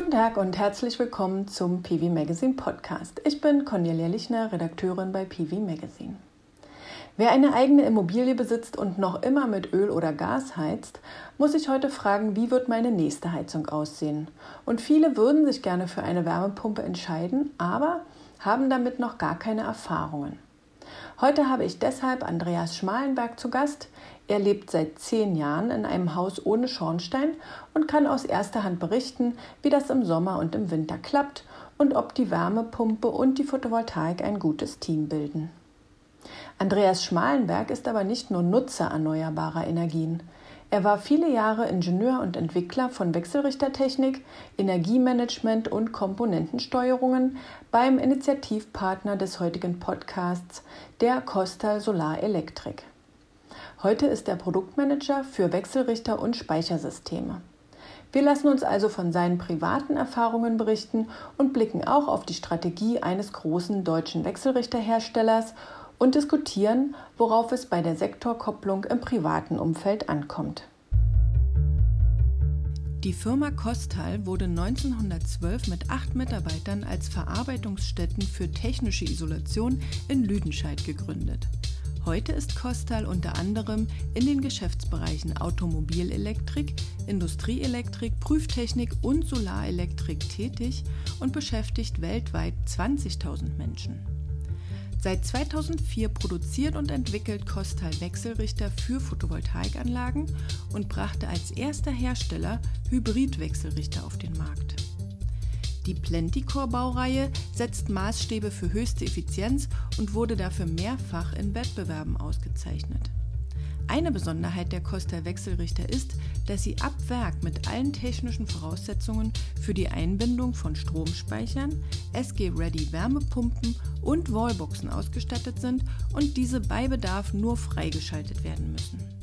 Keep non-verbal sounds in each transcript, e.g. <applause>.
Guten Tag und herzlich willkommen zum PV Magazine Podcast. Ich bin Cornelia Lichner, Redakteurin bei PV Magazine. Wer eine eigene Immobilie besitzt und noch immer mit Öl oder Gas heizt, muss sich heute fragen, wie wird meine nächste Heizung aussehen? Und viele würden sich gerne für eine Wärmepumpe entscheiden, aber haben damit noch gar keine Erfahrungen. Heute habe ich deshalb Andreas Schmalenberg zu Gast. Er lebt seit zehn Jahren in einem Haus ohne Schornstein und kann aus erster Hand berichten, wie das im Sommer und im Winter klappt und ob die Wärmepumpe und die Photovoltaik ein gutes Team bilden. Andreas Schmalenberg ist aber nicht nur Nutzer erneuerbarer Energien. Er war viele Jahre Ingenieur und Entwickler von Wechselrichtertechnik, Energiemanagement und Komponentensteuerungen beim Initiativpartner des heutigen Podcasts, der Costal Solar Electric. Heute ist er Produktmanager für Wechselrichter und Speichersysteme. Wir lassen uns also von seinen privaten Erfahrungen berichten und blicken auch auf die Strategie eines großen deutschen Wechselrichterherstellers und diskutieren, worauf es bei der Sektorkopplung im privaten Umfeld ankommt. Die Firma Kostal wurde 1912 mit acht Mitarbeitern als Verarbeitungsstätten für technische Isolation in Lüdenscheid gegründet. Heute ist Kostal unter anderem in den Geschäftsbereichen Automobilelektrik, Industrieelektrik, Prüftechnik und Solarelektrik tätig und beschäftigt weltweit 20.000 Menschen. Seit 2004 produziert und entwickelt Kostal Wechselrichter für Photovoltaikanlagen und brachte als erster Hersteller Hybridwechselrichter auf den Markt. Die Plenticore-Baureihe setzt Maßstäbe für höchste Effizienz und wurde dafür mehrfach in Wettbewerben ausgezeichnet. Eine Besonderheit der Costa Wechselrichter ist, dass sie ab Werk mit allen technischen Voraussetzungen für die Einbindung von Stromspeichern, SG-Ready Wärmepumpen und Wallboxen ausgestattet sind und diese bei Bedarf nur freigeschaltet werden müssen.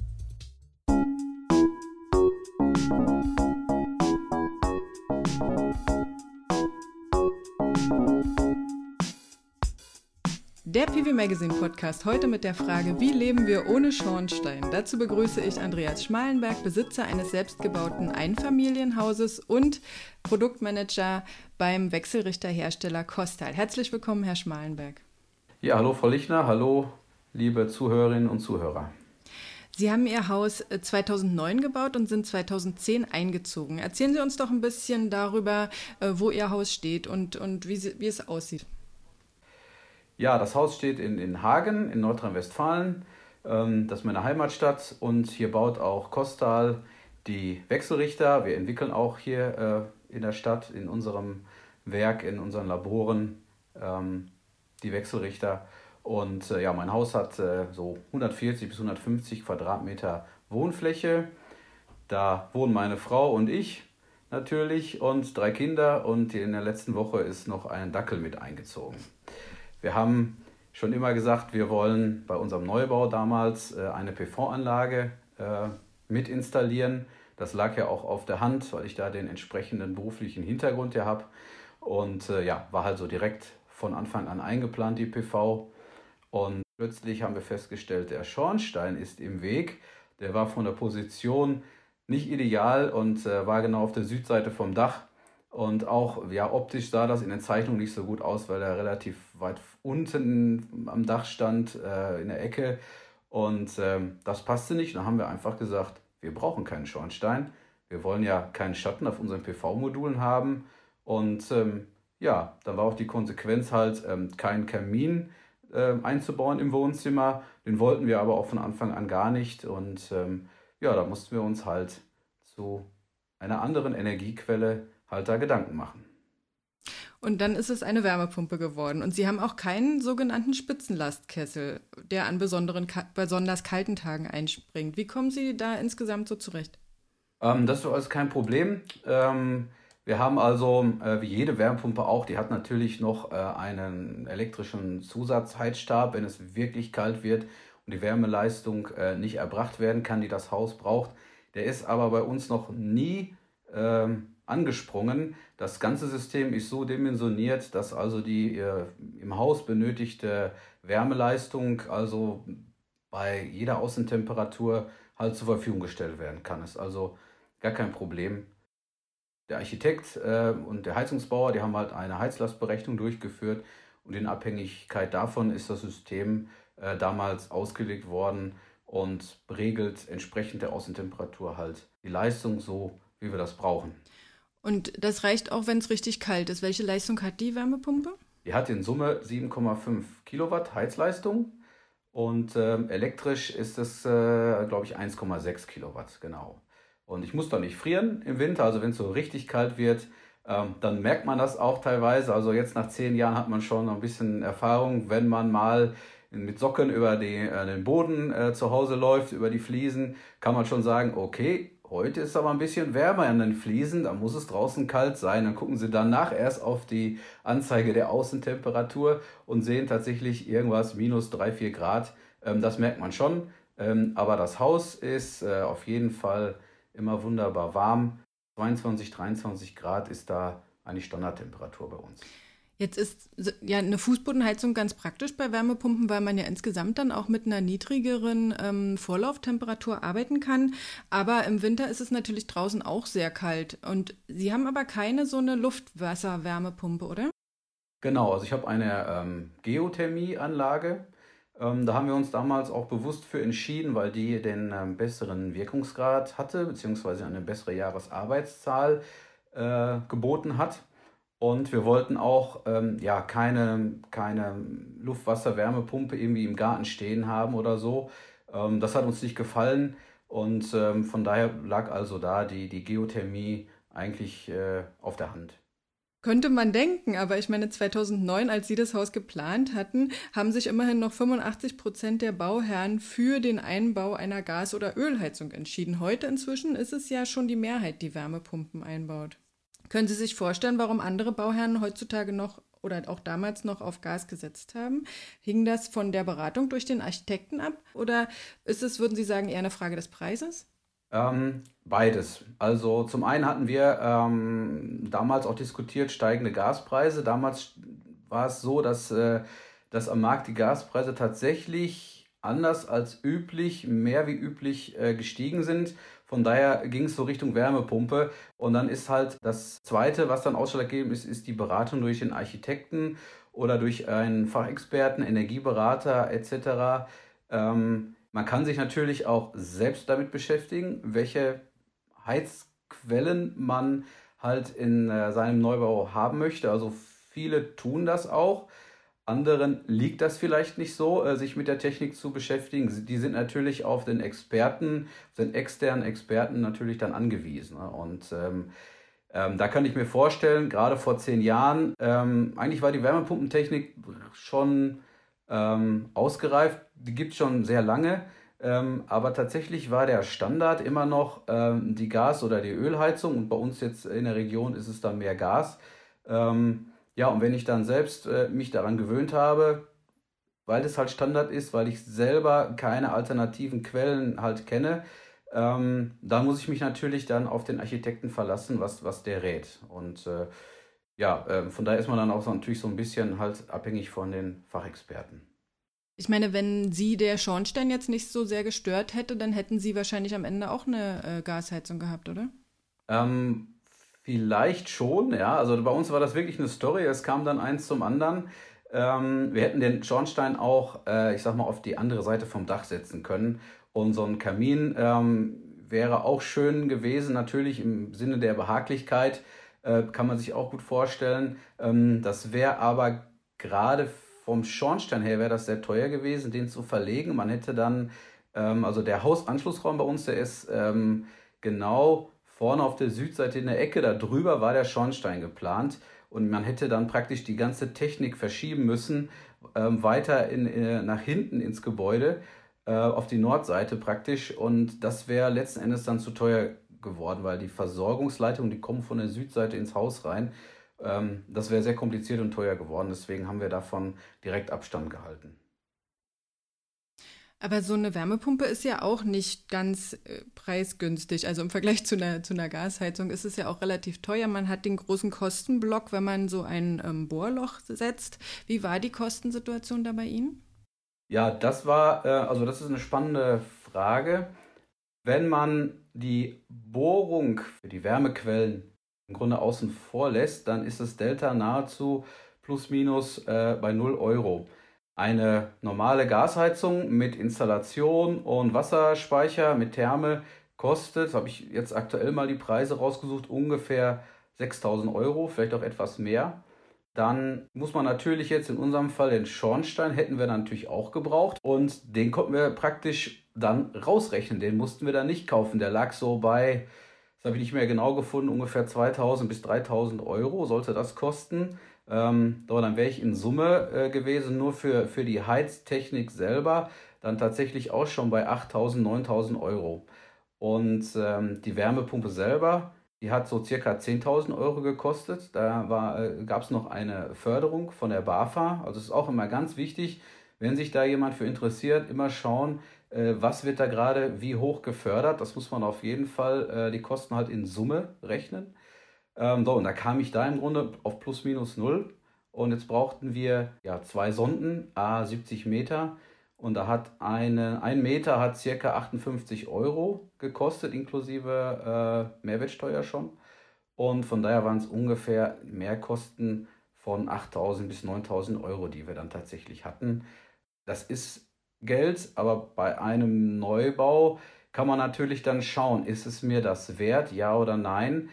Der PV Magazine Podcast heute mit der Frage, wie leben wir ohne Schornstein? Dazu begrüße ich Andreas Schmalenberg, Besitzer eines selbstgebauten Einfamilienhauses und Produktmanager beim Wechselrichterhersteller Kostal. Herzlich willkommen, Herr Schmalenberg. Ja, hallo Frau Lichner, hallo liebe Zuhörerinnen und Zuhörer. Sie haben Ihr Haus 2009 äh, gebaut und sind 2010 eingezogen. Erzählen Sie uns doch ein bisschen darüber, äh, wo Ihr Haus steht und, und wie, sie, wie es aussieht. Ja, das Haus steht in, in Hagen in Nordrhein-Westfalen. Ähm, das ist meine Heimatstadt und hier baut auch Kostal die Wechselrichter. Wir entwickeln auch hier äh, in der Stadt, in unserem Werk, in unseren Laboren ähm, die Wechselrichter. Und äh, ja, mein Haus hat äh, so 140 bis 150 Quadratmeter Wohnfläche. Da wohnen meine Frau und ich natürlich und drei Kinder und in der letzten Woche ist noch ein Dackel mit eingezogen. Wir haben schon immer gesagt, wir wollen bei unserem Neubau damals äh, eine PV-Anlage äh, mit installieren. Das lag ja auch auf der Hand, weil ich da den entsprechenden beruflichen Hintergrund ja habe. Und äh, ja, war halt so direkt von Anfang an eingeplant, die PV. Und plötzlich haben wir festgestellt, der Schornstein ist im Weg. Der war von der Position nicht ideal und war genau auf der Südseite vom Dach. Und auch ja, optisch sah das in den Zeichnungen nicht so gut aus, weil er relativ weit unten am Dach stand, äh, in der Ecke. Und ähm, das passte nicht. Dann haben wir einfach gesagt, wir brauchen keinen Schornstein. Wir wollen ja keinen Schatten auf unseren PV-Modulen haben. Und ähm, ja, dann war auch die Konsequenz halt, ähm, keinen Kamin äh, einzubauen im Wohnzimmer. Den wollten wir aber auch von Anfang an gar nicht. Und ähm, ja, da mussten wir uns halt zu einer anderen Energiequelle halt da Gedanken machen. Und dann ist es eine Wärmepumpe geworden. Und Sie haben auch keinen sogenannten Spitzenlastkessel, der an besonderen, besonders kalten Tagen einspringt. Wie kommen Sie da insgesamt so zurecht? Ähm, das ist alles kein Problem. Ähm, wir haben also, äh, wie jede Wärmepumpe auch, die hat natürlich noch äh, einen elektrischen Zusatzheizstab, wenn es wirklich kalt wird und die Wärmeleistung äh, nicht erbracht werden kann, die das Haus braucht. Der ist aber bei uns noch nie ähm, angesprungen. Das ganze System ist so dimensioniert, dass also die äh, im Haus benötigte Wärmeleistung also bei jeder Außentemperatur halt zur Verfügung gestellt werden kann. Ist also gar kein Problem. der Architekt äh, und der Heizungsbauer, die haben halt eine Heizlastberechnung durchgeführt und in Abhängigkeit davon ist das System äh, damals ausgelegt worden und regelt entsprechend der Außentemperatur halt die Leistung so, wie wir das brauchen. Und das reicht auch, wenn es richtig kalt ist. Welche Leistung hat die Wärmepumpe? Die hat in Summe 7,5 Kilowatt Heizleistung und äh, elektrisch ist es, äh, glaube ich, 1,6 Kilowatt, genau. Und ich muss da nicht frieren im Winter, also wenn es so richtig kalt wird, ähm, dann merkt man das auch teilweise. Also jetzt nach zehn Jahren hat man schon ein bisschen Erfahrung, wenn man mal mit Socken über die, äh, den Boden äh, zu Hause läuft, über die Fliesen, kann man schon sagen, okay, heute ist aber ein bisschen wärmer an den Fliesen, da muss es draußen kalt sein. Dann gucken Sie danach erst auf die Anzeige der Außentemperatur und sehen tatsächlich irgendwas minus 3, 4 Grad. Ähm, das merkt man schon. Ähm, aber das Haus ist äh, auf jeden Fall immer wunderbar warm. 22, 23 Grad ist da eigentlich Standardtemperatur bei uns. Jetzt ist ja eine Fußbodenheizung ganz praktisch bei Wärmepumpen, weil man ja insgesamt dann auch mit einer niedrigeren ähm, Vorlauftemperatur arbeiten kann. Aber im Winter ist es natürlich draußen auch sehr kalt. Und Sie haben aber keine so eine Luftwasser-Wärmepumpe, oder? Genau, also ich habe eine ähm, Geothermieanlage. Ähm, da haben wir uns damals auch bewusst für entschieden, weil die den ähm, besseren Wirkungsgrad hatte, beziehungsweise eine bessere Jahresarbeitszahl äh, geboten hat. Und wir wollten auch ähm, ja, keine, keine Luftwasser-Wärmepumpe irgendwie im Garten stehen haben oder so. Ähm, das hat uns nicht gefallen. Und ähm, von daher lag also da die, die Geothermie eigentlich äh, auf der Hand. Könnte man denken, aber ich meine, 2009, als Sie das Haus geplant hatten, haben sich immerhin noch 85 Prozent der Bauherren für den Einbau einer Gas- oder Ölheizung entschieden. Heute inzwischen ist es ja schon die Mehrheit, die Wärmepumpen einbaut. Können Sie sich vorstellen, warum andere Bauherren heutzutage noch oder auch damals noch auf Gas gesetzt haben? Hing das von der Beratung durch den Architekten ab oder ist es, würden Sie sagen, eher eine Frage des Preises? Ähm, beides. Also zum einen hatten wir ähm, damals auch diskutiert steigende Gaspreise. Damals war es so, dass, äh, dass am Markt die Gaspreise tatsächlich anders als üblich, mehr wie üblich äh, gestiegen sind. Von daher ging es so Richtung Wärmepumpe. Und dann ist halt das Zweite, was dann ausschlaggebend ist, ist die Beratung durch den Architekten oder durch einen Fachexperten, Energieberater etc. Ähm, man kann sich natürlich auch selbst damit beschäftigen, welche Heizquellen man halt in äh, seinem Neubau haben möchte. Also viele tun das auch. Anderen liegt das vielleicht nicht so, äh, sich mit der Technik zu beschäftigen. Die sind natürlich auf den Experten, den externen Experten natürlich dann angewiesen. Ne? Und ähm, ähm, da kann ich mir vorstellen, gerade vor zehn Jahren, ähm, eigentlich war die Wärmepumpentechnik schon ähm, ausgereift. Die gibt es schon sehr lange. Ähm, aber tatsächlich war der Standard immer noch ähm, die Gas- oder die Ölheizung. Und bei uns jetzt in der Region ist es dann mehr Gas. Ähm, ja, und wenn ich dann selbst äh, mich daran gewöhnt habe, weil das halt Standard ist, weil ich selber keine alternativen Quellen halt kenne, ähm, dann muss ich mich natürlich dann auf den Architekten verlassen, was, was der rät. Und äh, ja, äh, von daher ist man dann auch so, natürlich so ein bisschen halt abhängig von den Fachexperten. Ich meine, wenn Sie der Schornstein jetzt nicht so sehr gestört hätte, dann hätten Sie wahrscheinlich am Ende auch eine äh, Gasheizung gehabt, oder? Ähm, Vielleicht schon, ja. Also bei uns war das wirklich eine Story. Es kam dann eins zum anderen. Ähm, wir hätten den Schornstein auch, äh, ich sag mal, auf die andere Seite vom Dach setzen können. Und so ein Kamin ähm, wäre auch schön gewesen, natürlich im Sinne der Behaglichkeit, äh, kann man sich auch gut vorstellen. Ähm, das wäre aber gerade vom Schornstein her wäre das sehr teuer gewesen, den zu verlegen. Man hätte dann, ähm, also der Hausanschlussraum bei uns, der ist ähm, genau vorne auf der Südseite in der Ecke, da drüber war der Schornstein geplant und man hätte dann praktisch die ganze Technik verschieben müssen, ähm, weiter in, in, äh, nach hinten ins Gebäude, äh, auf die Nordseite praktisch und das wäre letzten Endes dann zu teuer geworden, weil die Versorgungsleitungen, die kommen von der Südseite ins Haus rein. Ähm, das wäre sehr kompliziert und teuer geworden, deswegen haben wir davon direkt Abstand gehalten. Aber so eine Wärmepumpe ist ja auch nicht ganz äh, preisgünstig. Also im Vergleich zu einer, zu einer Gasheizung ist es ja auch relativ teuer. Man hat den großen Kostenblock, wenn man so ein ähm, Bohrloch setzt. Wie war die Kostensituation da bei Ihnen? Ja, das war, äh, also das ist eine spannende Frage. Wenn man die Bohrung für die Wärmequellen im Grunde außen vor lässt, dann ist das Delta nahezu plus minus äh, bei 0 Euro. Eine normale Gasheizung mit Installation und Wasserspeicher mit Therme kostet, habe ich jetzt aktuell mal die Preise rausgesucht, ungefähr 6000 Euro, vielleicht auch etwas mehr. Dann muss man natürlich jetzt in unserem Fall den Schornstein hätten wir natürlich auch gebraucht und den konnten wir praktisch dann rausrechnen. Den mussten wir dann nicht kaufen. Der lag so bei, das habe ich nicht mehr genau gefunden, ungefähr 2000 bis 3000 Euro sollte das kosten. Ähm, dann wäre ich in Summe äh, gewesen, nur für, für die Heiztechnik selber, dann tatsächlich auch schon bei 8000, 9000 Euro. Und ähm, die Wärmepumpe selber, die hat so circa 10.000 Euro gekostet. Da äh, gab es noch eine Förderung von der BAFA. Also es ist auch immer ganz wichtig, wenn sich da jemand für interessiert, immer schauen, äh, was wird da gerade wie hoch gefördert. Das muss man auf jeden Fall äh, die Kosten halt in Summe rechnen. Ähm, so, und da kam ich da im Grunde auf plus minus null. Und jetzt brauchten wir ja zwei Sonden, a 70 Meter. Und da hat eine, ein Meter hat circa 58 Euro gekostet, inklusive äh, Mehrwertsteuer schon. Und von daher waren es ungefähr Mehrkosten von 8.000 bis 9.000 Euro, die wir dann tatsächlich hatten. Das ist Geld, aber bei einem Neubau kann man natürlich dann schauen, ist es mir das wert, ja oder nein.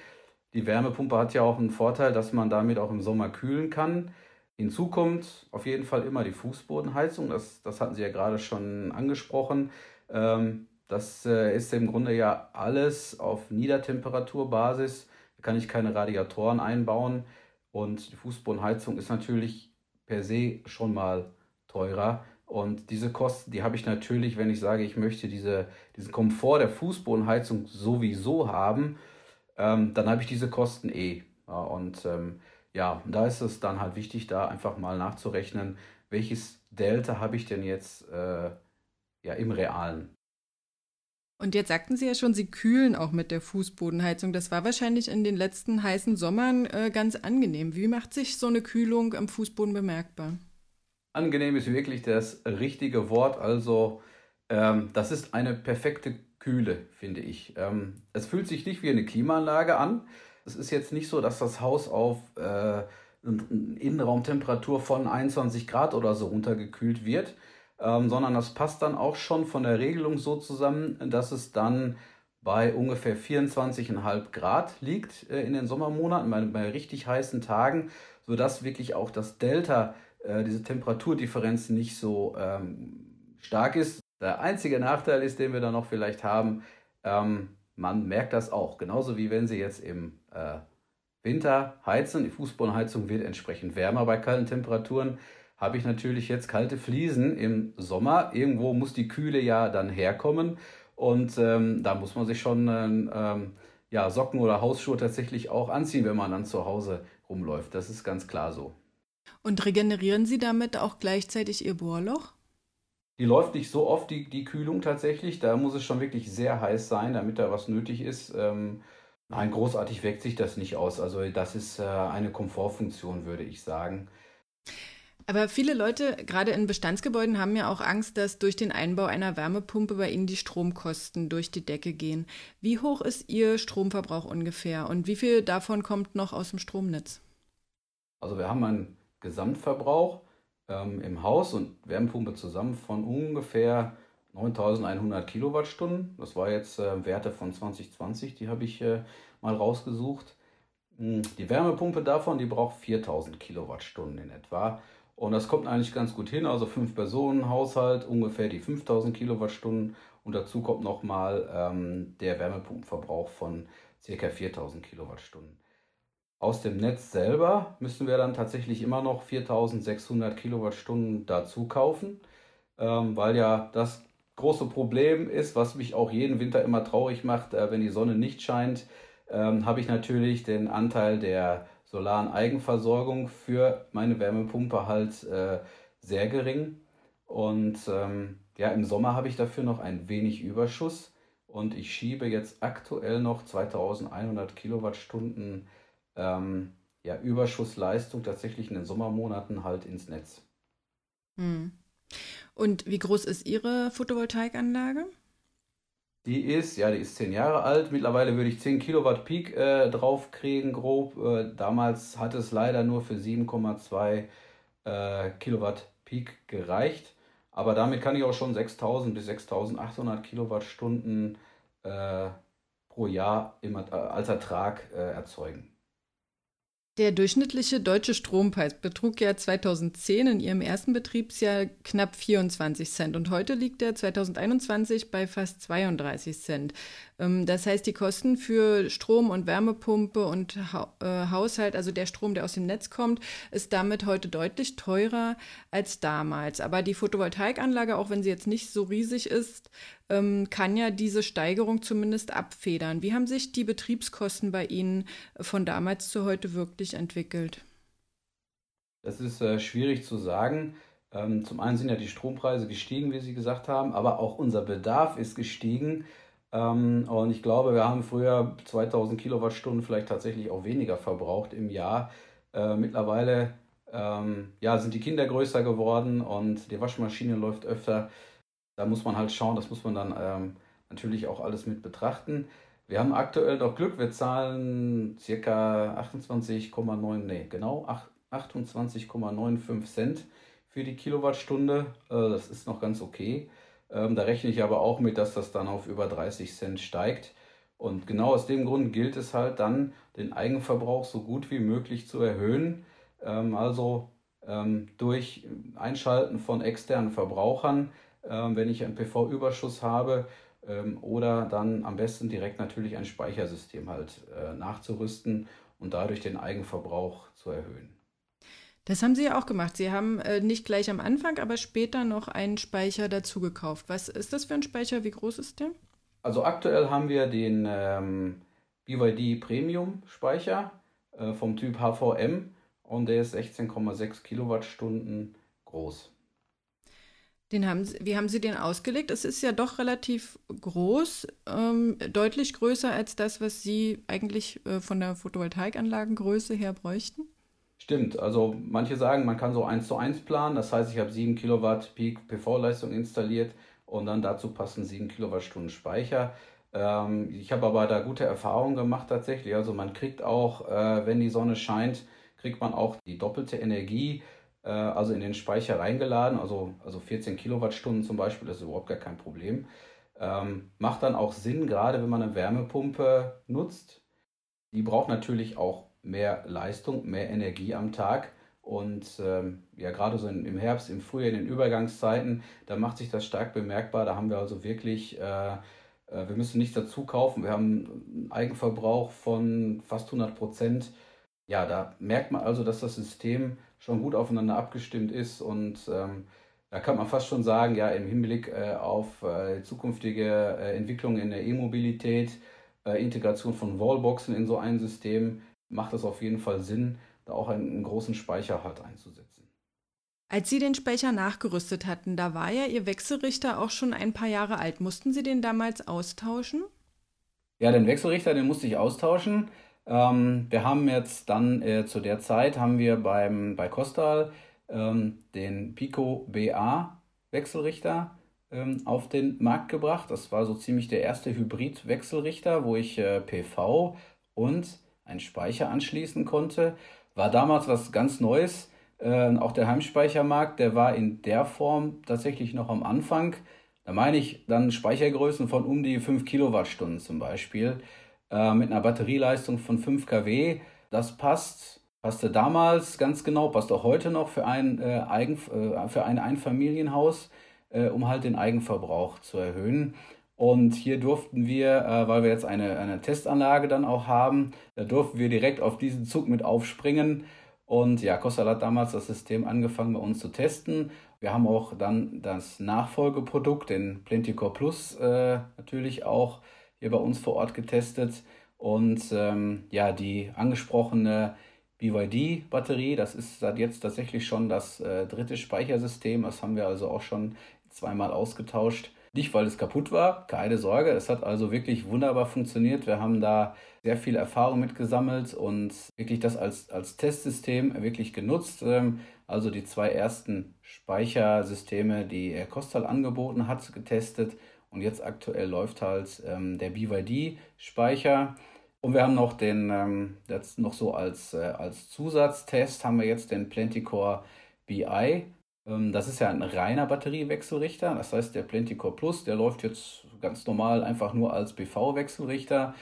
Die Wärmepumpe hat ja auch einen Vorteil, dass man damit auch im Sommer kühlen kann. Hinzu kommt auf jeden Fall immer die Fußbodenheizung. Das, das hatten Sie ja gerade schon angesprochen. Ähm, das äh, ist im Grunde ja alles auf Niedertemperaturbasis. Da kann ich keine Radiatoren einbauen. Und die Fußbodenheizung ist natürlich per se schon mal teurer. Und diese Kosten, die habe ich natürlich, wenn ich sage, ich möchte diese, diesen Komfort der Fußbodenheizung sowieso haben, ähm, dann habe ich diese Kosten eh. Ja, und ähm, ja, da ist es dann halt wichtig, da einfach mal nachzurechnen, welches Delta habe ich denn jetzt äh, ja, im Realen. Und jetzt sagten Sie ja schon, Sie kühlen auch mit der Fußbodenheizung. Das war wahrscheinlich in den letzten heißen Sommern äh, ganz angenehm. Wie macht sich so eine Kühlung am Fußboden bemerkbar? Angenehm ist wirklich das richtige Wort. Also ähm, das ist eine perfekte Kühle, finde ich. Ähm, es fühlt sich nicht wie eine Klimaanlage an. Es ist jetzt nicht so, dass das Haus auf äh, Innenraumtemperatur von 21 Grad oder so runtergekühlt wird, ähm, sondern das passt dann auch schon von der Regelung so zusammen, dass es dann bei ungefähr 24,5 Grad liegt äh, in den Sommermonaten, bei, bei, richtig heißen Tagen, sodass wirklich auch das Delta, äh, diese Temperaturdifferenz nicht so ähm, stark ist. Der einzige Nachteil ist, den wir dann noch vielleicht haben, ähm, man merkt das auch. Genauso wie wenn Sie jetzt im äh, Winter heizen, die Fußbodenheizung wird entsprechend wärmer bei kalten Temperaturen, habe ich natürlich jetzt kalte Fliesen im Sommer. Irgendwo muss die Kühle ja dann herkommen und ähm, da muss man sich schon ähm, ja, Socken oder Hausschuhe tatsächlich auch anziehen, wenn man dann zu Hause rumläuft. Das ist ganz klar so. Und regenerieren Sie damit auch gleichzeitig Ihr Bohrloch? Die läuft nicht so oft, die, die Kühlung tatsächlich. Da muss es schon wirklich sehr heiß sein, damit da was nötig ist. Ähm, nein, großartig wirkt sich das nicht aus. Also das ist äh, eine Komfortfunktion, würde ich sagen. Aber viele Leute, gerade in Bestandsgebäuden, haben ja auch Angst, dass durch den Einbau einer Wärmepumpe bei ihnen die Stromkosten durch die Decke gehen. Wie hoch ist Ihr Stromverbrauch ungefähr und wie viel davon kommt noch aus dem Stromnetz? Also wir haben einen Gesamtverbrauch ähm, im Haus und Wärmepumpe zusammen von ungefähr 9100 Kilowattstunden. Das war jetzt äh, Werte von 2020, die habe ich äh, mal rausgesucht. Hm, die Wärmepumpe davon, die braucht 4000 Kilowattstunden in etwa. Und das kommt eigentlich ganz gut hin. Also 5 Personen Haushalt, ungefähr die 5000 Kilowattstunden. Und dazu kommt nochmal ähm, der Wärmepumpenverbrauch von ca. 4000 Kilowattstunden. Aus dem Netz selber müssen wir dann tatsächlich immer noch 4600 Kilowattstunden dazu kaufen, ähm, weil ja das große Problem ist, was mich auch jeden Winter immer traurig macht, äh, wenn die Sonne nicht scheint, ähm, habe ich natürlich den Anteil der solaren Eigenversorgung für meine Wärmepumpe halt äh, sehr gering. Und ähm, ja, im Sommer habe ich dafür noch ein wenig Überschuss und ich schiebe jetzt aktuell noch 2100 Kilowattstunden ähm, ja, Überschussleistung tatsächlich in den Sommermonaten halt ins Netz. Hm. Und wie groß ist Ihre Photovoltaikanlage? Die ist, ja, die ist zehn Jahre alt. Mittlerweile würde ich 10 Kilowatt Peak äh, drauf kriegen, grob. Äh, damals hat es leider nur für 7,2 äh, Kilowatt Peak gereicht. Aber damit kann ich auch schon 6000 bis 6800 Kilowattstunden äh, pro Jahr im, äh, als Ertrag äh, erzeugen. Der durchschnittliche deutsche Strompreis betrug ja 2010 in ihrem ersten Betriebsjahr knapp 24 Cent und heute liegt er 2021 bei fast 32 Cent. Ähm, das heißt, die Kosten für Strom und Wärmepumpe und äh, Haushalt, also der Strom, der aus dem Netz kommt, ist damit heute deutlich teurer als damals. Aber die Photovoltaikanlage, auch wenn sie jetzt nicht so riesig ist, ähm, kann ja diese Steigerung zumindest abfedern. Wie haben sich die Betriebskosten bei Ihnen von damals zu heute wirklich entwickelt? Das ist äh, schwierig zu sagen. Ähm, zum einen sind ja die Strompreise gestiegen, wie Sie gesagt haben, aber auch unser Bedarf ist gestiegen. Ähm, und ich glaube, wir haben früher 2000 Kilowattstunden vielleicht tatsächlich auch weniger verbraucht im Jahr. Äh, mittlerweile ähm, ja, sind die Kinder größer geworden und die Waschmaschine läuft öfter. Da muss man halt schauen, das muss man dann ähm, natürlich auch alles mit betrachten. Wir haben aktuell noch Glück, wir zahlen ca. 28,9, nee, genau 28,95 Cent für die Kilowattstunde. Äh, das ist noch ganz okay. Ähm, da rechne ich aber auch mit, dass das dann auf über 30 Cent steigt. Und genau aus dem Grund gilt es halt dann, den Eigenverbrauch so gut wie möglich zu erhöhen. Ähm, also ähm, durch Einschalten von externen Verbrauchern, wenn ich einen PV-Überschuss habe, oder dann am besten direkt natürlich ein Speichersystem halt äh, nachzurüsten und dadurch den Eigenverbrauch zu erhöhen. Das haben Sie ja auch gemacht. Sie haben äh, nicht gleich am Anfang, aber später noch einen Speicher dazu gekauft. Was ist das für ein Speicher? Wie groß ist der? Also aktuell haben wir den ähm, BYD Premium Speicher äh, vom Typ HVM und der ist 16,6 Kilowattstunden groß. Den haben Sie, wie haben Sie den ausgelegt? Es ist ja doch relativ groß, ähm, deutlich größer als das, was Sie eigentlich äh, von der Photovoltaikanlagengröße her bräuchten. Stimmt, also manche sagen, man kann so 1 zu 1 planen, das heißt, ich habe 7 Kilowatt Peak PV-Leistung installiert und dann dazu passen 7 Kilowattstunden Speicher. Ähm, ich habe aber da gute Erfahrungen gemacht tatsächlich. Also man kriegt auch, äh, wenn die Sonne scheint, kriegt man auch die doppelte Energie, also in den Speicher reingeladen. Also, also 14 Kilowattstunden zum Beispiel, das ist überhaupt gar kein Problem. Ähm, macht dann auch Sinn, gerade wenn man eine Wärmepumpe nutzt. Die braucht natürlich auch mehr Leistung, mehr Energie am Tag. Und ähm, ja, gerade so im Herbst, im Frühjahr, in den Übergangszeiten, da macht sich das stark bemerkbar. Da haben wir also wirklich, äh, äh, wir müssen nichts dazu kaufen. Wir haben einen Eigenverbrauch von fast 100 Prozent. Ja, da merkt man also, dass das System schon gut aufeinander abgestimmt ist. Und ähm, da kann man fast schon sagen, ja, im Hinblick äh, auf äh, zukünftige äh, Entwicklungen in der E-Mobilität, äh, Integration von Wallboxen in so ein System, macht es auf jeden Fall Sinn, da auch einen, einen großen Speicher halt einzusetzen. Als Sie den Speicher nachgerüstet hatten, da war ja Ihr Wechselrichter auch schon ein paar Jahre alt. Mussten Sie den damals austauschen? Ja, den Wechselrichter, den musste ich austauschen. Ähm, wir haben jetzt dann äh, zu der Zeit haben wir beim, bei Costal ähm, den Pico BA Wechselrichter ähm, auf den Markt gebracht. Das war so ziemlich der erste Hybrid-Wechselrichter, wo ich äh, PV und einen Speicher anschließen konnte. War damals was ganz Neues. Äh, auch der Heimspeichermarkt, der war in der Form tatsächlich noch am Anfang. Da meine ich dann Speichergrößen von um die 5 Kilowattstunden zum Beispiel äh, mit einer Batterieleistung von 5 kW. Das passt, passte damals ganz genau, passt auch heute noch für ein, äh, Eigen, äh, für ein Einfamilienhaus, äh, um halt den Eigenverbrauch zu erhöhen. Und hier durften wir, äh, weil wir jetzt eine, eine Testanlage dann auch haben, da durften wir direkt auf diesen Zug mit aufspringen. Und ja, Kostal hat damals das System angefangen bei uns zu testen. Wir haben auch dann das Nachfolgeprodukt, den Plenticore Plus, äh, natürlich auch hier bei uns vor Ort getestet. Und ähm, ja, die angesprochene BYD-Batterie, das ist jetzt tatsächlich schon das äh, dritte Speichersystem. Das haben wir also auch schon zweimal ausgetauscht. Nicht, weil es kaputt war, keine Sorge. Es hat also wirklich wunderbar funktioniert. Wir haben da sehr viel Erfahrung mitgesammelt und wirklich das als, als Testsystem wirklich genutzt. Ähm, also die zwei ersten Speichersysteme, die Kostal angeboten hat, getestet Und jetzt aktuell läuft halt ähm, der BYD-Speicher. Und wir haben noch den, ähm, das noch so als, äh, als Zusatztest, haben wir jetzt den Plenticore BI. Ähm, das ist ja ein reiner Batteriewechselrichter. Das heißt, der Plenticore Plus, der läuft jetzt ganz normal einfach nur als BV-Wechselrichter.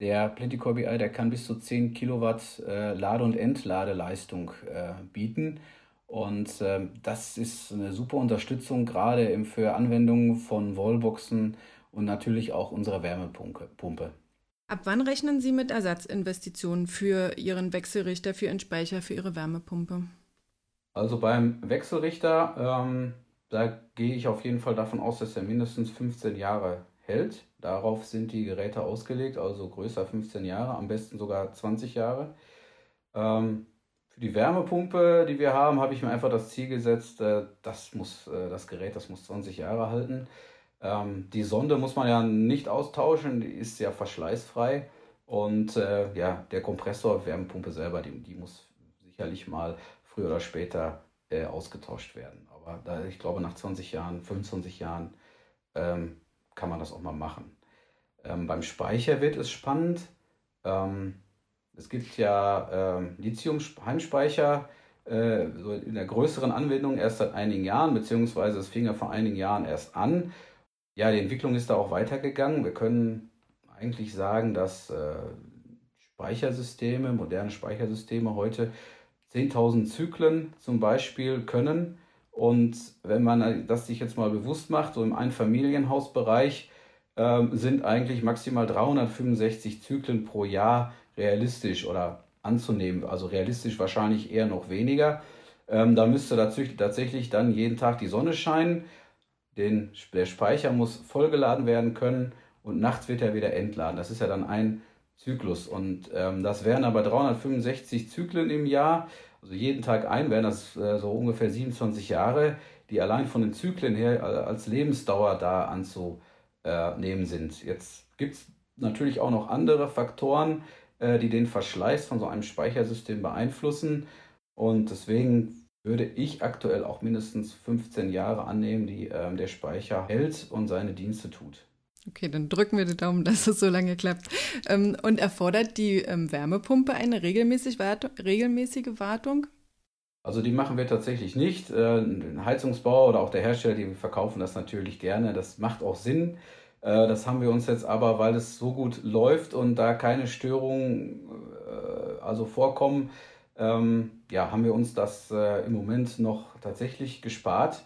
Der Plenticore BI, der kann bis zu 10 Kilowatt äh, Lade- und Entladeleistung äh, bieten. Und äh, das ist eine super Unterstützung, gerade für Anwendungen von Wallboxen und natürlich auch unserer Wärmepumpe. Ab wann rechnen Sie mit Ersatzinvestitionen für Ihren Wechselrichter, für Ihren Speicher, für Ihre Wärmepumpe? Also beim Wechselrichter, ähm, da gehe ich auf jeden Fall davon aus, dass er mindestens 15 Jahre hält. Darauf sind die Geräte ausgelegt, also größer 15 Jahre, am besten sogar 20 Jahre. Ähm, für die Wärmepumpe, die wir haben, habe ich mir einfach das Ziel gesetzt, äh, das muss äh, das Gerät, das muss 20 Jahre halten. Ähm, die Sonde muss man ja nicht austauschen, die ist ja verschleißfrei. Und äh, ja, der Kompressor, Wärmepumpe selber, die, die muss sicherlich mal früher oder später ausgetauscht werden. Aber da, ich glaube, nach 20 Jahren, 25 Jahren ähm, kann man das auch mal machen. Ähm, beim Speicher wird es spannend. Es gibt ja ähm, Lithium-Heimspeicher äh, so in der größeren Anwendung erst seit einigen Jahren, beziehungsweise es fing ja vor einigen Jahren erst an. Ja, die Entwicklung ist da auch weitergegangen. Wir können eigentlich sagen, dass äh, Speichersysteme, moderne Speichersysteme heute 10.000 Zyklen zum Beispiel können. Und wenn man das sich jetzt mal bewusst macht, so im Einfamilienhausbereich äh, sind eigentlich maximal 365 Zyklen pro Jahr realistisch oder anzunehmen. Also realistisch wahrscheinlich eher noch weniger. Ähm, da müsste tatsächlich dann jeden Tag die Sonne scheinen den, der Speicher muss vollgeladen werden können und nachts wird er wieder entladen. Das ist ja dann ein Zyklus. Und ähm, das wären aber 365 Zyklen im Jahr, also jeden Tag ein, wären das äh, so ungefähr 27 Jahre, die allein von den Zyklen her als Lebensdauer da anzunehmen sind. Jetzt gibt es natürlich auch noch andere Faktoren, äh, die den Verschleiß von so einem Speichersystem beeinflussen. Und deswegen würde ich aktuell auch mindestens 15 Jahre annehmen, die äh, der Speicher hält und seine Dienste tut. Okay, dann drücken wir die Daumen, <laughs> dass es so lange klappt. Ähm, und erfordert die ähm, Wärmepumpe eine regelmäßig Wartung, regelmäßige Wartung? Also die machen wir tatsächlich nicht. Äh, ein Heizungsbauer oder auch der Hersteller, die verkaufen das natürlich gerne. Das macht auch Sinn. Äh, das haben wir uns jetzt aber, weil es so gut läuft und da keine Störungen äh, also vorkommen, ähm, ja, haben wir uns das äh, im Moment noch tatsächlich gespart.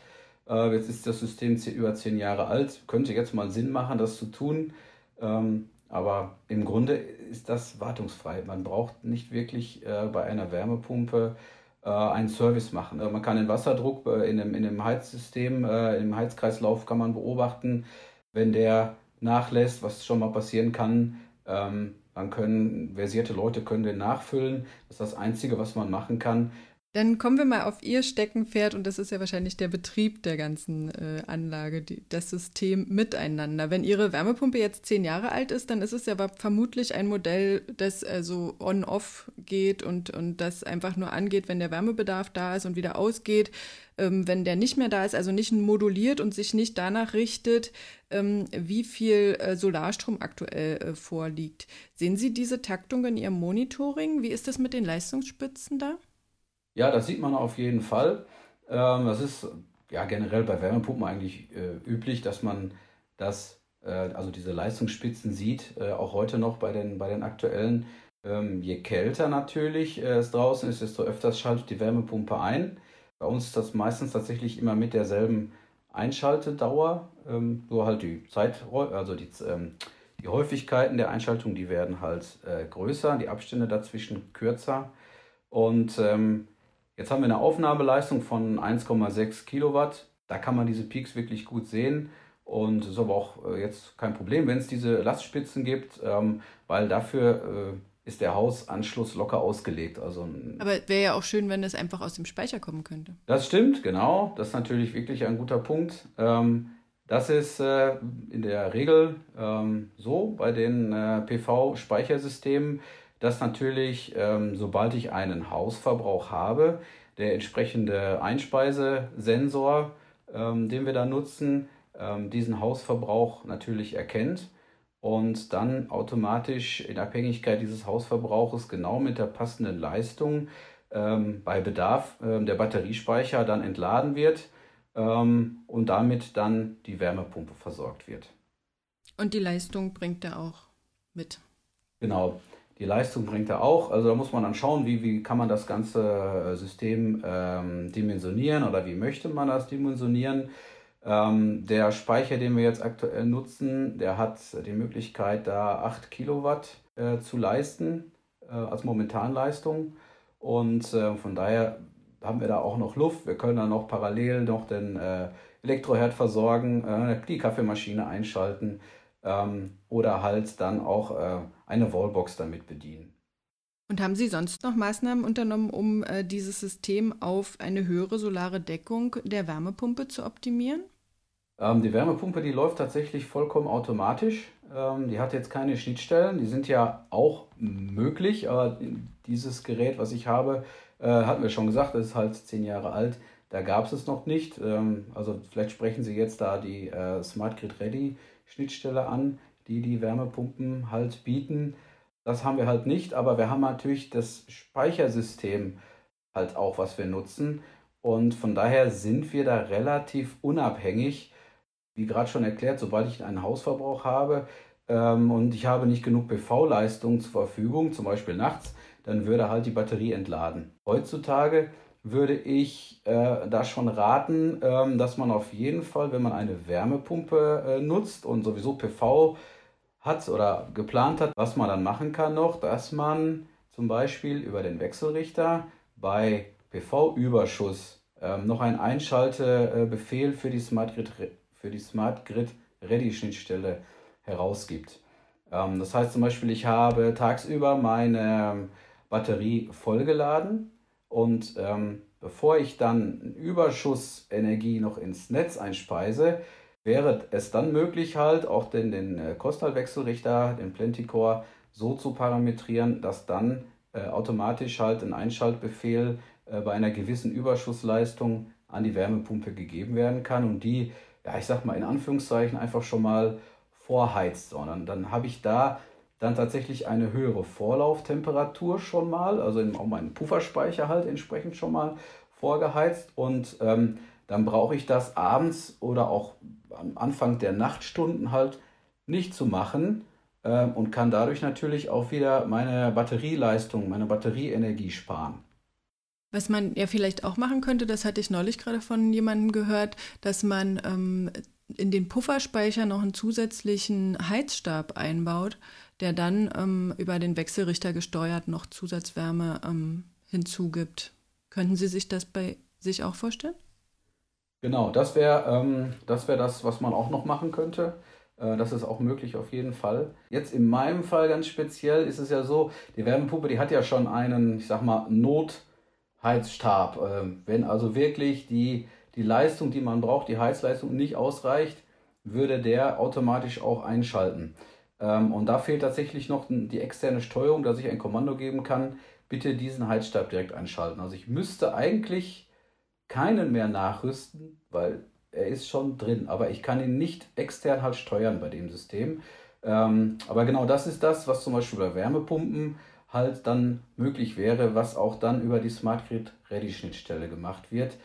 Äh, jetzt ist das System über zehn Jahre alt, könnte jetzt mal Sinn machen, das zu tun. Ähm, aber im Grunde ist das wartungsfrei. Man braucht nicht wirklich äh, bei einer Wärmepumpe äh, einen Service machen. Man kann den Wasserdruck in, dem, in dem Heizsystem, im Heizkreislauf kann man beobachten, wenn der nachlässt, was schon mal passieren kann. Ähm, dann können versierte Leute können den nachfüllen. Das ist das Einzige, was man machen kann. Dann kommen wir mal auf Ihr Steckenpferd und das ist ja wahrscheinlich der Betrieb der ganzen äh, Anlage, die, das System miteinander. Wenn Ihre Wärmepumpe jetzt zehn Jahre alt ist, dann ist es ja vermutlich ein Modell, das also on-off geht und, und das einfach nur angeht, wenn der Wärmebedarf da ist und wieder ausgeht. Ähm, wenn der nicht mehr da ist, also nicht moduliert und sich nicht danach richtet, ähm, wie viel äh, Solarstrom aktuell äh, vorliegt. Sehen Sie diese Taktung in Ihrem Monitoring? Wie ist das mit den Leistungsspitzen da? Ja, das sieht man auf jeden Fall. Ähm, das ist ja generell bei Wärmepumpen eigentlich äh, üblich, dass man das, äh, also diese Leistungsspitzen sieht, äh, auch heute noch bei den, bei den aktuellen. Ähm, je kälter natürlich äh, es draußen ist, desto öfters schaltet die Wärmepumpe ein. Bei uns ist das meistens tatsächlich immer mit derselben Einschaltedauer, ähm, nur halt die Zeit, also die, ähm, die Häufigkeiten der Einschaltung, die werden halt äh, größer, die Abstände dazwischen kürzer. Und ähm, Jetzt haben wir eine Aufnahmeleistung von 1,6 Kilowatt. Da kann man diese Peaks wirklich gut sehen. Und es ist aber auch äh, jetzt kein Problem, wenn es diese Lastspitzen gibt, ähm, weil dafür äh, ist der Hausanschluss locker ausgelegt. Also, aber wäre ja auch schön, wenn es einfach aus dem Speicher kommen könnte. Das stimmt, genau. Das ist natürlich wirklich ein guter Punkt. Ähm, das ist äh, in der Regel ähm, so bei den PV-Speichersystemen dass natürlich, ähm, sobald ich einen Hausverbrauch habe, der entsprechende Einspeisesensor, ähm, den wir da nutzen, ähm, diesen Hausverbrauch natürlich erkennt und dann automatisch in Abhängigkeit dieses Hausverbrauches genau mit der passenden Leistung ähm, bei Bedarf ähm, der Batteriespeicher dann entladen wird ähm, und damit dann die Wärmepumpe versorgt wird. Und die Leistung bringt er auch mit. Genau, die Leistung bringt er auch. Also da muss man dann schauen, wie, wie kann man das ganze äh, System ähm, dimensionieren oder wie möchte man das dimensionieren. Ähm, der Speicher, den wir jetzt aktuell nutzen, der hat die Möglichkeit, da 8 Kilowatt äh, zu leisten äh, als Momentanleistung. Und äh, von daher haben wir da auch noch Luft. Wir können dann noch parallel noch den äh, Elektroherd versorgen, äh, die Kaffeemaschine einschalten ähm, oder halt dann auch äh, eine Wallbox damit bedienen. Und haben Sie sonst noch Maßnahmen unternommen, um äh, dieses System auf eine höhere solare Deckung der Wärmepumpe zu optimieren? Ähm, die Wärmepumpe, die läuft tatsächlich vollkommen automatisch. Ähm, die hat jetzt keine Schnittstellen. Die sind ja auch möglich, aber dieses Gerät, was ich habe, äh, hatten wir schon gesagt, das ist halt zehn Jahre alt. Da gab es es noch nicht. Ähm, also vielleicht sprechen Sie jetzt da die äh, Smart Grid Ready Schnittstelle an, die die Wärmepumpen halt bieten. Das haben wir halt nicht, aber wir haben natürlich das Speichersystem halt auch, was wir nutzen. Und von daher sind wir da relativ unabhängig. Wie gerade schon erklärt, sobald ich einen Hausverbrauch habe ähm, und ich habe nicht genug PV-Leistung zur Verfügung, zum Beispiel nachts, dann würde halt die Batterie entladen. Heutzutage würde ich äh, da schon raten, ähm, dass man auf jeden Fall, wenn man eine Wärmepumpe äh, nutzt und sowieso PV hat oder geplant hat, was man dann machen kann noch, dass man zum Beispiel über den Wechselrichter bei PV-Überschuss ähm, noch einen Einschaltebefehl für die Smart Grid, für die Smart Grid Ready Schnittstelle herausgibt. Ähm, das heißt zum Beispiel, ich habe tagsüber meine Batterie vollgeladen und ähm, bevor ich dann Überschussenergie noch ins Netz einspeise, wäre es dann möglich, halt auch den, den äh, Kostal-Wechselrichter, den Plenticore, so zu parametrieren, dass dann äh, automatisch halt ein Einschaltbefehl äh, bei einer gewissen Überschussleistung an die Wärmepumpe gegeben werden kann und die, ja, ich sag mal in Anführungszeichen, einfach schon mal vorheizt, sondern dann habe ich da dann tatsächlich eine höhere Vorlauftemperatur schon mal, also auch meinen Pufferspeicher halt entsprechend schon mal vorgeheizt und ähm, dann brauche ich das abends oder auch am Anfang der Nachtstunden halt nicht zu machen ähm, und kann dadurch natürlich auch wieder meine Batterieleistung, meine Batterieenergie sparen. Was man ja vielleicht auch machen könnte, das hatte ich neulich gerade von jemandem gehört, dass man ähm, in den Pufferspeicher noch einen zusätzlichen Heizstab einbaut, der dann ähm, über den Wechselrichter gesteuert noch Zusatzwärme ähm, hinzugibt. Könnten Sie sich das bei sich auch vorstellen? Genau, das wäre ähm, das, wär das, was man auch noch machen könnte. Äh, das ist auch möglich auf jeden Fall. Jetzt in meinem Fall ganz speziell ist es ja so, die Wärmepumpe, die hat ja schon einen, ich sag mal, Notheizstab. Äh, wenn also wirklich die, die Leistung, die man braucht, die Heizleistung nicht ausreicht, würde der automatisch auch einschalten. Ähm, und da fehlt tatsächlich noch die externe Steuerung, dass ich ein Kommando geben kann, bitte diesen Heizstab direkt einschalten. Also ich müsste eigentlich keinen mehr nachrüsten, weil er ist schon drin, aber ich kann ihn nicht extern halt steuern bei dem System. Ähm, aber genau das ist das, was zum Beispiel bei Wärmepumpen halt dann möglich wäre, was auch dann über die Smart Grid Ready Schnittstelle gemacht wird.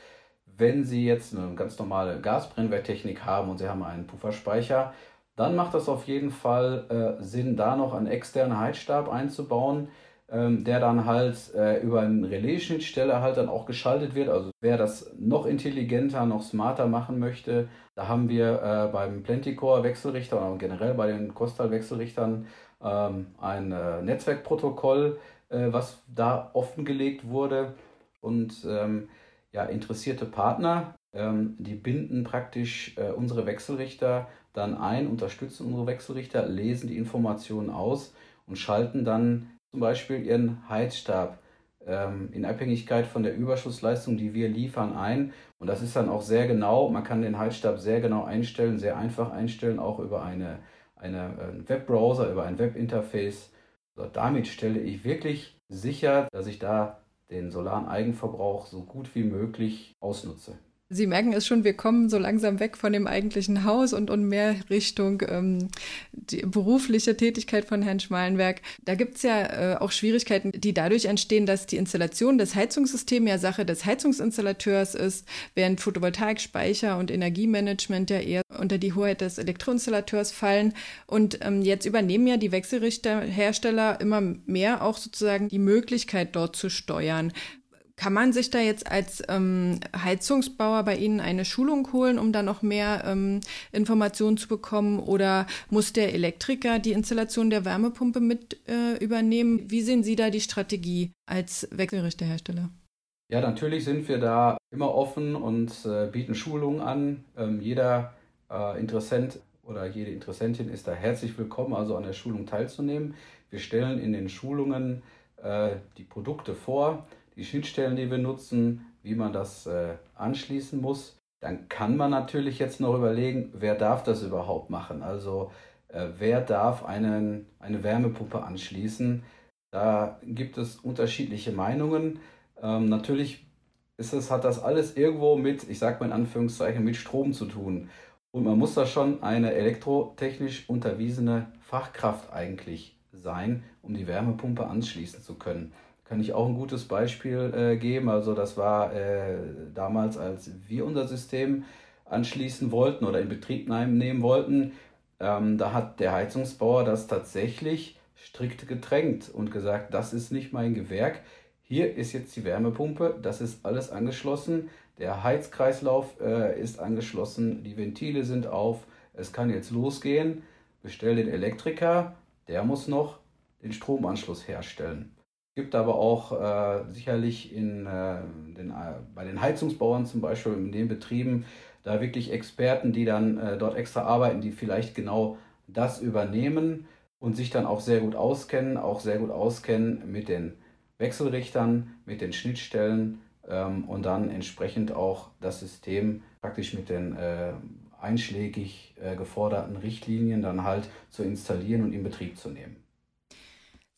Wenn Sie jetzt eine ganz normale Gasbrennwerttechnik haben und Sie haben einen Pufferspeicher, dann macht das auf jeden Fall äh, Sinn, da noch einen externen Heizstab einzubauen, ähm, der dann halt äh, über eine Relais-Schnittstelle halt dann auch geschaltet wird. Also wer das noch intelligenter, noch smarter machen möchte, da haben wir äh, beim Plenticore-Wechselrichter oder generell bei den Costal-Wechselrichtern ähm, ein äh, Netzwerkprotokoll, äh, was da offengelegt wurde. Und ähm, ja, interessierte Partner, ähm, die binden praktisch äh, unsere Wechselrichter dann ein, unterstützen unsere Wechselrichter, lesen die Informationen aus und schalten dann zum Beispiel ihren Heizstab ähm, in Abhängigkeit von der Überschussleistung, die wir liefern, ein. Und das ist dann auch sehr genau. Man kann den Heizstab sehr genau einstellen, sehr einfach einstellen, auch über eine, äh, Webbrowser, über ein Webinterface. Also damit stelle ich wirklich sicher, dass ich da den solaren Eigenverbrauch so gut wie möglich ausnutze. Sie merken es schon, wir kommen so langsam weg von dem eigentlichen Haus und, und mehr Richtung ähm, die berufliche Tätigkeit von Herrn Schmalenberg. Da gibt es ja äh, auch Schwierigkeiten, die dadurch entstehen, dass die Installation des Heizungssystems ja Sache des Heizungsinstallateurs ist, während Photovoltaik, Speicher und Energiemanagement ja eher unter die Hoheit des Elektroinstallateurs fallen. Und ähm, jetzt übernehmen ja die Wechselrichterhersteller immer mehr auch sozusagen die Möglichkeit, dort zu steuern. Kann man sich da jetzt als ähm, Heizungsbauer bei Ihnen eine Schulung holen, um da noch mehr ähm, Informationen zu bekommen? Oder muss der Elektriker die Installation der Wärmepumpe mit äh, übernehmen? Wie sehen Sie da die Strategie als Wechselrichterhersteller? Ja, natürlich sind wir da immer offen und äh, bieten Schulungen an. Ähm, jeder äh, Interessent oder jede Interessentin ist da herzlich willkommen, also an der Schulung teilzunehmen. Wir stellen in den Schulungen äh, die Produkte vor die Schnittstellen, die wir nutzen, wie man das äh, anschließen muss. Dann kann man natürlich jetzt noch überlegen, wer darf das überhaupt machen? Also äh, wer darf einen, eine Wärmepumpe anschließen? Da gibt es unterschiedliche Meinungen. Ähm, natürlich ist es, hat das alles irgendwo mit, ich sage mal in Anführungszeichen, mit Strom zu tun. Und man muss da schon eine elektrotechnisch unterwiesene Fachkraft eigentlich sein, um die Wärmepumpe anschließen zu können kann ich auch ein gutes Beispiel äh, geben. Also das war äh, damals, als wir unser System anschließen wollten oder in Betrieb nehmen wollten, ähm, da hat der Heizungsbauer das tatsächlich strikt gedrängt und gesagt, das ist nicht mein Gewerk. Hier ist jetzt die Wärmepumpe, das ist alles angeschlossen. Der Heizkreislauf äh, ist angeschlossen, die Ventile sind auf, es kann jetzt losgehen. Bestell den Elektriker, der muss noch den Stromanschluss herstellen gibt aber auch äh, sicherlich in, äh, den, äh, bei den Heizungsbauern zum Beispiel in den Betrieben da wirklich Experten, die dann äh, dort extra arbeiten, die vielleicht genau das übernehmen und sich dann auch sehr gut auskennen, auch sehr gut auskennen mit den Wechselrichtern, mit den Schnittstellen ähm, und dann entsprechend auch das System praktisch mit den äh, einschlägig äh, geforderten Richtlinien dann halt zu installieren und in Betrieb zu nehmen.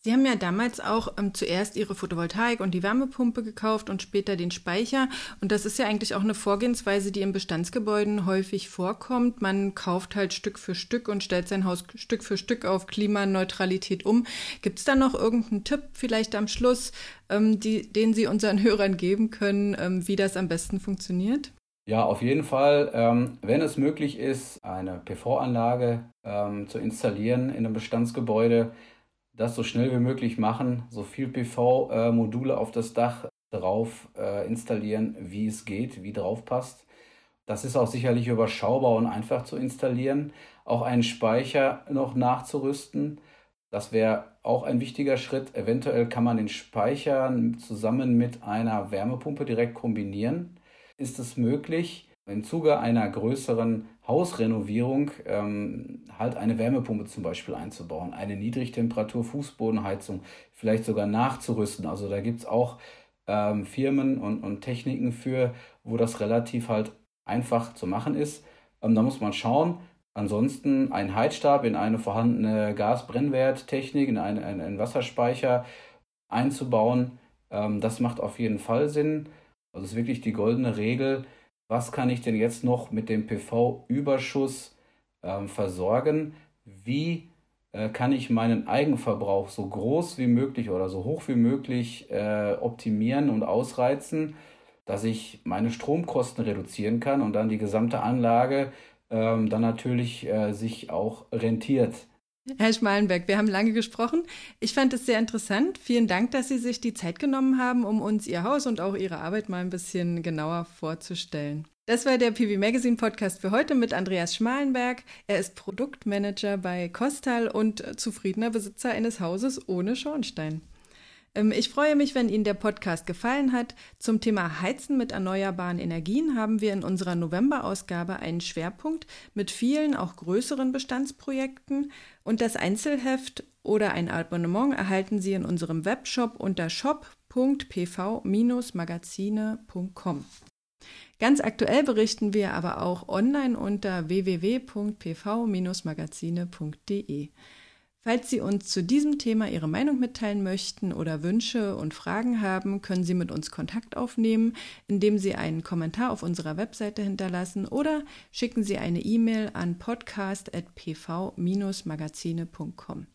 Sie haben ja damals auch ähm, zuerst Ihre Photovoltaik und die Wärmepumpe gekauft und später den Speicher. Und das ist ja eigentlich auch eine Vorgehensweise, die in Bestandsgebäuden häufig vorkommt. Man kauft halt Stück für Stück und stellt sein Haus Stück für Stück auf Klimaneutralität um. Gibt es da noch irgendeinen Tipp vielleicht am Schluss, ähm, die, den Sie unseren Hörern geben können, ähm, wie das am besten funktioniert? Ja, auf jeden Fall, ähm, wenn es möglich ist, eine PV-Anlage ähm, zu installieren in einem Bestandsgebäude, das so schnell wie möglich machen, so viel PV-Module auf das Dach drauf äh, installieren, wie es geht, wie drauf passt. Das ist auch sicherlich überschaubar und einfach zu installieren. Auch einen Speicher noch nachzurüsten. Das wäre auch ein wichtiger Schritt. Eventuell kann man den Speicher zusammen mit einer Wärmepumpe direkt kombinieren. Ist es möglich, im Zuge einer größeren Hausrenovierung ähm, halt eine Wärmepumpe zum Beispiel einzubauen, eine Niedrigtemperatur-Fußbodenheizung vielleicht sogar nachzurüsten. Also da gibt es auch ähm, Firmen und, und Techniken für, wo das relativ halt einfach zu machen ist. Ähm, da muss man schauen. Ansonsten ein Heizstab in eine vorhandene Gasbrennwerttechnik, in einen, einen Wasserspeicher einzubauen, ähm, das macht auf jeden Fall Sinn. Also es ist wirklich die goldene Regel, was kann ich denn jetzt noch mit dem PV-Überschuss ähm, versorgen? Wie äh, kann ich meinen Eigenverbrauch so groß wie möglich oder so hoch wie möglich äh, optimieren und ausreizen, dass ich meine Stromkosten reduzieren kann und dann die gesamte Anlage ähm, dann natürlich äh, sich auch rentiert. Herr Schmalenberg, wir haben lange gesprochen. Ich fand es sehr interessant. Vielen Dank, dass Sie sich die Zeit genommen haben, um uns Ihr Haus und auch Ihre Arbeit mal ein bisschen genauer vorzustellen. Das war der PV Magazine Podcast für heute mit Andreas Schmalenberg. Er ist Produktmanager bei Kostal und zufriedener Besitzer eines Hauses ohne Schornstein. Ähm, ich freue mich, wenn Ihnen der Podcast gefallen hat. Zum Thema Heizen mit erneuerbaren Energien haben wir in unserer November-Ausgabe einen Schwerpunkt mit vielen, auch größeren Bestandsprojekten. Und das Einzelheft oder ein Abonnement erhalten Sie in unserem Webshop unter shop.pv-magazine.com. Ganz aktuell berichten wir aber auch online unter www.pv-magazine.de. Falls Sie uns zu diesem Thema Ihre Meinung mitteilen möchten oder Wünsche und Fragen haben, können Sie mit uns Kontakt aufnehmen, indem Sie einen Kommentar auf unserer Webseite hinterlassen oder schicken Sie eine E-Mail an podcast.pv-magazine.com.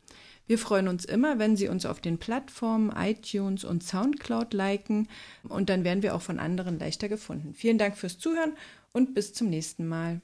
Wir freuen uns immer, wenn Sie uns auf den Plattformen iTunes und SoundCloud liken und dann werden wir auch von anderen leichter gefunden. Vielen Dank fürs Zuhören und bis zum nächsten Mal.